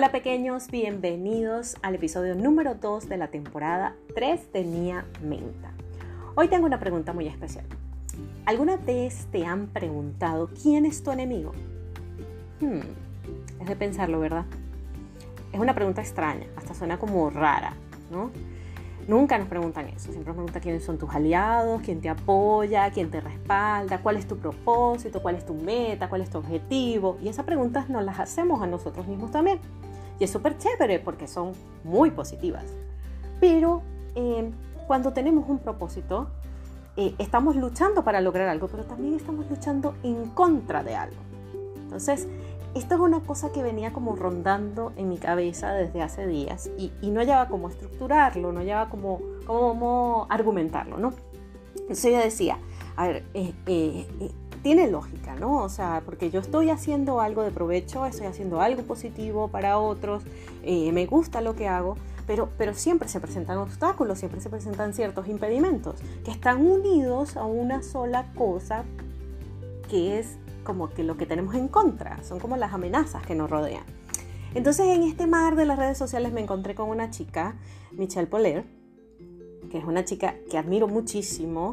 Hola pequeños, bienvenidos al episodio número 2 de la temporada 3 de Nia Menta. Hoy tengo una pregunta muy especial. ¿Alguna vez te han preguntado quién es tu enemigo? Hmm, es de pensarlo, ¿verdad? Es una pregunta extraña, hasta suena como rara, ¿no? Nunca nos preguntan eso, siempre nos preguntan quiénes son tus aliados, quién te apoya, quién te respalda, cuál es tu propósito, cuál es tu meta, cuál es tu objetivo. Y esas preguntas nos las hacemos a nosotros mismos también. Y es súper chévere porque son muy positivas. Pero eh, cuando tenemos un propósito, eh, estamos luchando para lograr algo, pero también estamos luchando en contra de algo. Entonces, esto es una cosa que venía como rondando en mi cabeza desde hace días y, no hallaba cómo estructurarlo, no hallaba cómo, cómo argumentarlo, ¿no? Entonces yo decía, a ver, eh, eh, eh, tiene lógica, ¿no? O sea, porque yo estoy haciendo algo de provecho, estoy haciendo algo positivo para otros, me gusta lo que hago, pero, pero siempre se presentan obstáculos, siempre se presentan ciertos impedimentos que están unidos a una sola cosa que es como que lo que tenemos en contra, son como las amenazas que nos rodean. Entonces en este mar de las redes sociales me encontré con una chica, Michelle Poler, que es una chica que admiro muchísimo.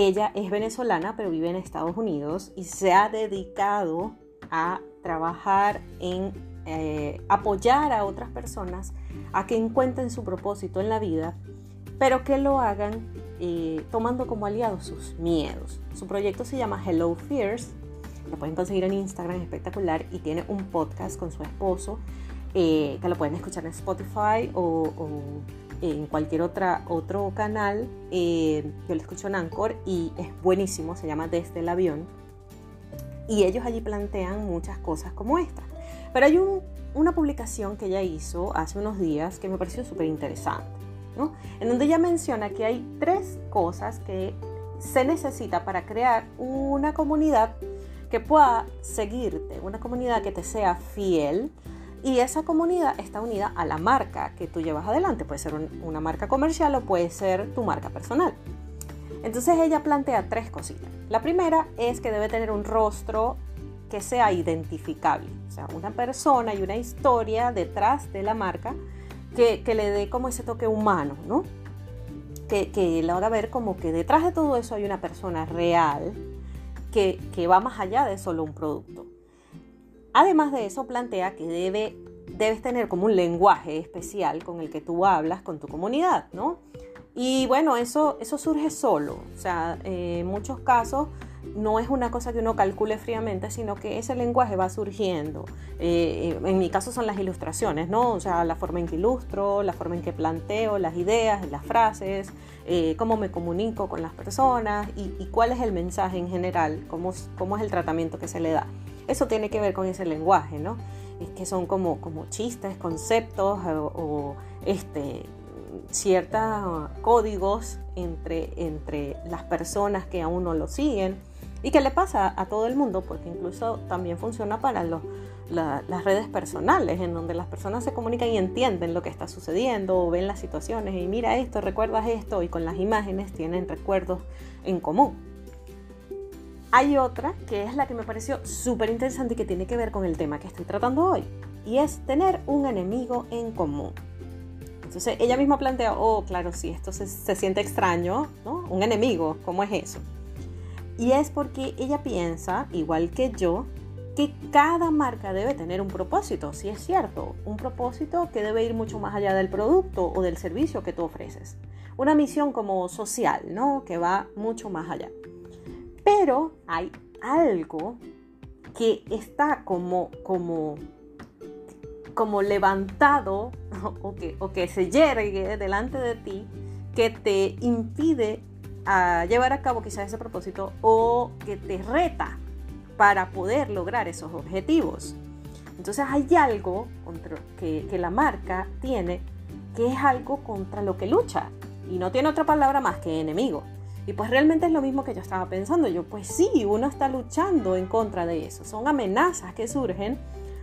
Ella es venezolana, pero vive en Estados Unidos y se ha dedicado a trabajar en eh, apoyar a otras personas a que encuentren su propósito en la vida, pero que lo hagan eh, tomando como aliados sus miedos. Su proyecto se llama Hello Fears lo pueden conseguir en Instagram, espectacular, y tiene un podcast con su esposo eh, que lo pueden escuchar en Spotify o, en cualquier otra, otro canal. Eh, yo lo escucho en Anchor y es buenísimo, se llama Desde el Avión. Y ellos allí plantean muchas cosas como esta. Pero hay una publicación que ella hizo hace unos días que me pareció súper interesante, ¿no? En donde ella menciona que hay tres cosas que se necesita para crear una comunidad que pueda seguirte, una comunidad que te sea fiel y esa comunidad está unida a la marca que tú llevas adelante. Puede ser una marca comercial o puede ser tu marca personal. Entonces ella plantea tres cositas. La primera es que debe tener un rostro que sea identificable, o sea, una persona y una historia detrás de la marca que, le dé como ese toque humano, ¿no? Que, que haga ver como que detrás de todo eso hay una persona real que, va más allá de solo un producto. Además de eso, plantea que debe, debes tener como un lenguaje especial con el que tú hablas con tu comunidad, ¿no? Y bueno, eso, eso surge solo. O sea, en muchos casos no es una cosa que uno calcule fríamente, sino que ese lenguaje va surgiendo. Eh, en mi caso son las ilustraciones, ¿no? O sea, la forma en que ilustro, la forma en que planteo las ideas, las frases, eh, cómo me comunico con las personas y, cuál es el mensaje en general, cómo, cómo es el tratamiento que se le da. Eso tiene que ver con ese lenguaje, ¿no? Es que son como, como chistes, conceptos o, o este, ciertos códigos entre, entre las personas que a uno lo siguen y que le pasa a todo el mundo, porque incluso también funciona para los, las redes personales, en donde las personas se comunican y entienden lo que está sucediendo, o ven las situaciones y mira esto, recuerdas esto, y con las imágenes tienen recuerdos en común. Hay otra que es la que me pareció súper interesante y que tiene que ver con el tema que estoy tratando hoy, y es tener un enemigo en común. Entonces ella misma plantea, oh, claro, sí, esto se, se siente extraño, ¿no? Un enemigo, ¿cómo es eso? Y es porque ella piensa, igual que yo, que cada marca debe tener un propósito, si es cierto, un propósito que debe ir mucho más allá del producto o del servicio que tú ofreces. Una misión como social, ¿no? Que va mucho más allá. Pero hay algo que está como, como, como levantado o que, o que se yergue delante de ti que te impide a llevar a cabo quizás ese propósito o que te reta para poder lograr esos objetivos. Entonces hay algo contra, que, que la marca tiene que es algo contra lo que lucha. y no tiene otra palabra más que enemigo. Y pues realmente es lo mismo que yo estaba pensando. Yo, pues sí, uno está luchando en contra de eso. Son amenazas que surgen,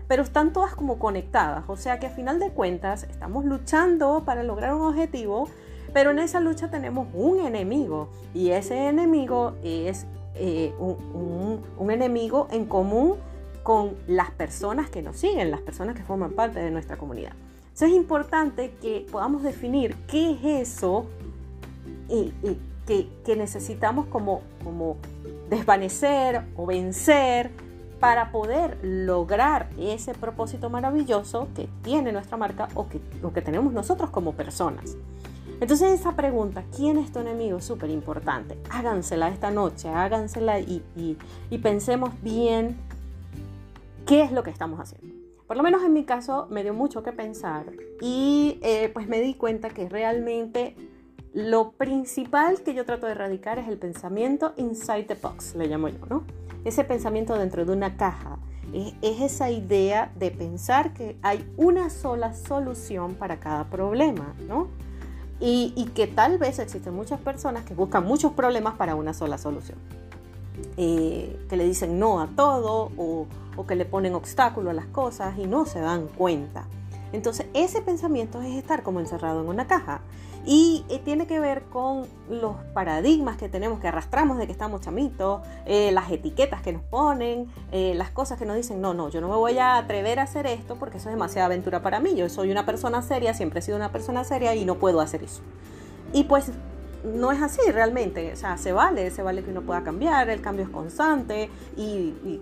pero están todas como conectadas. O sea que a final de cuentas estamos luchando para lograr un objetivo, pero en esa lucha tenemos un enemigo. Y ese enemigo es eh, un, un enemigo en común con las personas que nos siguen, las personas que forman parte de nuestra comunidad. Entonces es importante que podamos definir qué es eso y, que, necesitamos como, como desvanecer o vencer para poder lograr ese propósito maravilloso que tiene nuestra marca o que, que tenemos nosotros como personas. Entonces esa pregunta, ¿quién es tu enemigo? Es súper importante. Hágansela esta noche, hágansela y, y, pensemos bien qué es lo que estamos haciendo. Por lo menos en mi caso me dio mucho que pensar y eh, pues me di cuenta que realmente lo principal que yo trato de erradicar es el pensamiento inside the box, le llamo yo, ¿no? Ese pensamiento dentro de una caja. Es, esa idea de pensar que hay una sola solución para cada problema, ¿no? Y, que tal vez existen muchas personas que buscan muchos problemas para una sola solución. Eh, que le dicen no a todo o, o que le ponen obstáculo a las cosas y no se dan cuenta. Entonces ese pensamiento es estar como encerrado en una caja y eh, tiene que ver con los paradigmas que tenemos, que arrastramos de que estamos chamitos, eh, las etiquetas que nos ponen, eh, las cosas que nos dicen, no, no, yo no me voy a atrever a hacer esto porque eso es demasiada aventura para mí. Yo soy una persona seria, siempre he sido una persona seria y no puedo hacer eso. Y pues no es así realmente, o sea, se vale, se vale que uno pueda cambiar, el cambio es constante y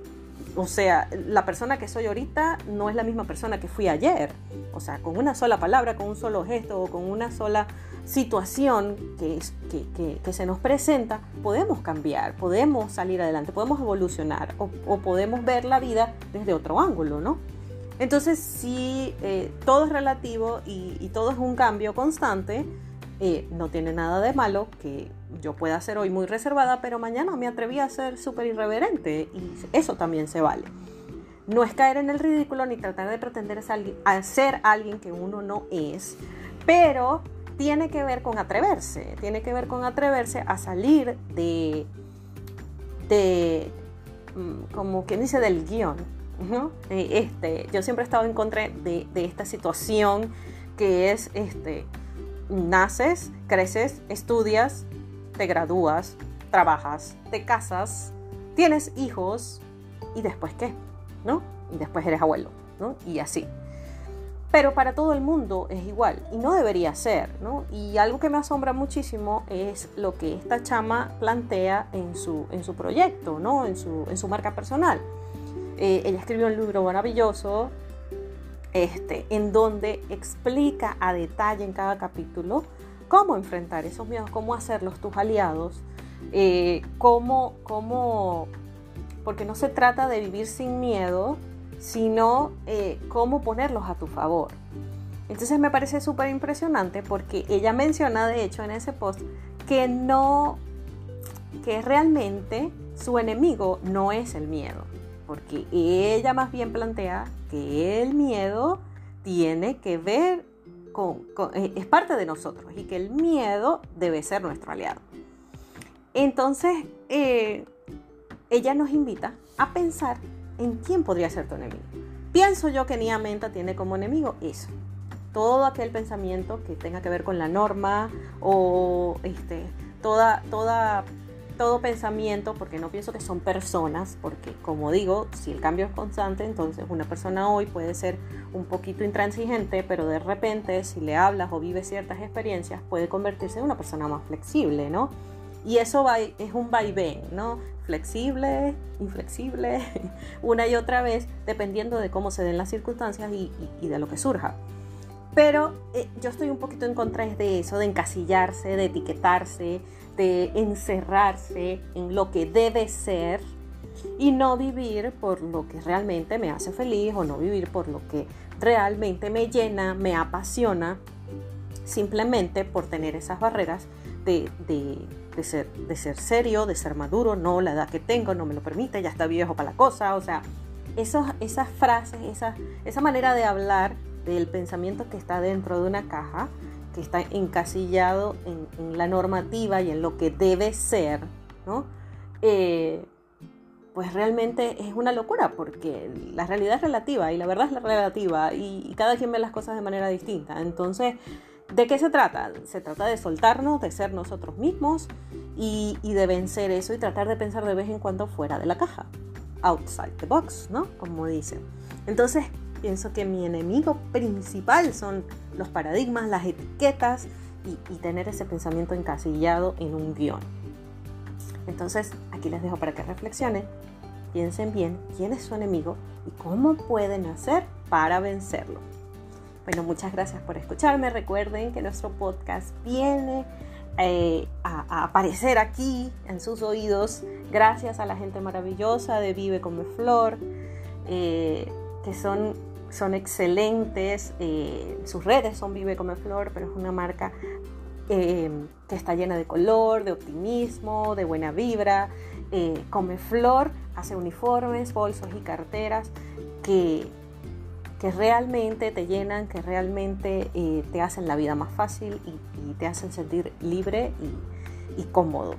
o sea, la persona que soy ahorita no es la misma persona que fui ayer. O sea, con una sola palabra, con un solo gesto o con una sola situación que, que, se nos presenta, podemos cambiar, podemos salir adelante, podemos evolucionar o, podemos ver la vida desde otro ángulo, ¿no? Entonces, si eh, todo es relativo y, todo es un cambio constante, eh, no tiene nada de malo que yo pueda ser hoy muy reservada, pero mañana me atreví a ser súper irreverente y eso también se vale. No es caer en el ridículo ni tratar de pretender ser alguien que uno no es, pero tiene que ver con atreverse, tiene que ver con atreverse a salir de, de mm, como quien dice, del guion. Este, yo siempre he estado en contra de, de esta situación que es, este, naces, creces, estudias, te gradúas, trabajas, te casas, tienes hijos y después qué, ¿no? Y después eres abuelo, ¿no? Y así. Pero para todo el mundo es igual y no debería ser, ¿no? Y algo que me asombra muchísimo es lo que esta chama plantea en su, en su proyecto, ¿no? En su, en su marca personal. Eh, ella escribió un libro maravilloso este, en donde explica a detalle en cada capítulo cómo enfrentar esos miedos, cómo hacerlos tus aliados, eh, cómo, cómo, porque no se trata de vivir sin miedo, sino eh, cómo ponerlos a tu favor. Entonces me parece súper impresionante porque ella menciona, de hecho, en ese post, que no, que realmente su enemigo no es el miedo, porque ella más bien plantea que el miedo tiene que ver eh, es parte de nosotros y que el miedo debe ser nuestro aliado. Entonces, eh, ella nos invita a pensar en quién podría ser tu enemigo. Pienso yo que Nia Menta tiene como enemigo eso. Todo aquel pensamiento que tenga que ver con la norma o este, toda, toda todo pensamiento, porque no pienso que son personas, porque como digo, si el cambio es constante, entonces una persona hoy puede ser un poquito intransigente, pero de repente si le hablas o vive ciertas experiencias, puede convertirse en una persona más flexible, ¿no? Y eso va, es un vaivén, ¿no? Flexible, inflexible, una y otra vez, dependiendo de cómo se den las circunstancias y, de lo que surja. Pero eh, yo estoy un poquito en contra de eso, de encasillarse, de etiquetarse, de encerrarse en lo que debe ser y no vivir por lo que realmente me hace feliz o no vivir por lo que realmente me llena, me apasiona, simplemente por tener esas barreras de, ser, de ser serio, de ser maduro, no, la edad que tengo no me lo permite, ya está viejo para la cosa, o sea, esos, esas frases, esa, esa manera de hablar del pensamiento que está dentro de una caja, que está encasillado en, la normativa y en lo que debe ser, ¿no? Eh, pues realmente es una locura porque la realidad es relativa y la verdad es relativa y, cada quien ve las cosas de manera distinta. Entonces, ¿de qué se trata? Se trata de soltarnos, de ser nosotros mismos y, y de vencer eso y tratar de pensar de vez en cuando fuera de la caja, outside the box, ¿no? Como dicen. Entonces, pienso que mi enemigo principal son los paradigmas, las etiquetas y, tener ese pensamiento encasillado en un guion. Entonces, aquí les dejo para que reflexionen, piensen bien quién es su enemigo y cómo pueden hacer para vencerlo. Bueno, muchas gracias por escucharme. Recuerden que nuestro podcast viene eh, a, aparecer aquí en sus oídos gracias a la gente maravillosa de Vive Come Flor, eh, que son son excelentes, eh, sus redes son Vive Come Flor, pero es una marca eh, que está llena de color, de optimismo, de buena vibra. Eh, Come Flor hace uniformes, bolsos y carteras que, que realmente te llenan, que realmente te hacen la vida más fácil y, te hacen sentir libre y cómodo.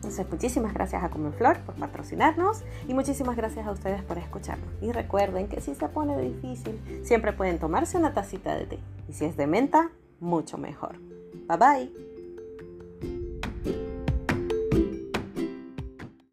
Entonces, muchísimas gracias a Comenflor por patrocinarnos y muchísimas gracias a ustedes por escucharnos. Y recuerden que si se pone difícil, siempre pueden tomarse una tacita de té. Y si es de menta, mucho mejor. Bye bye.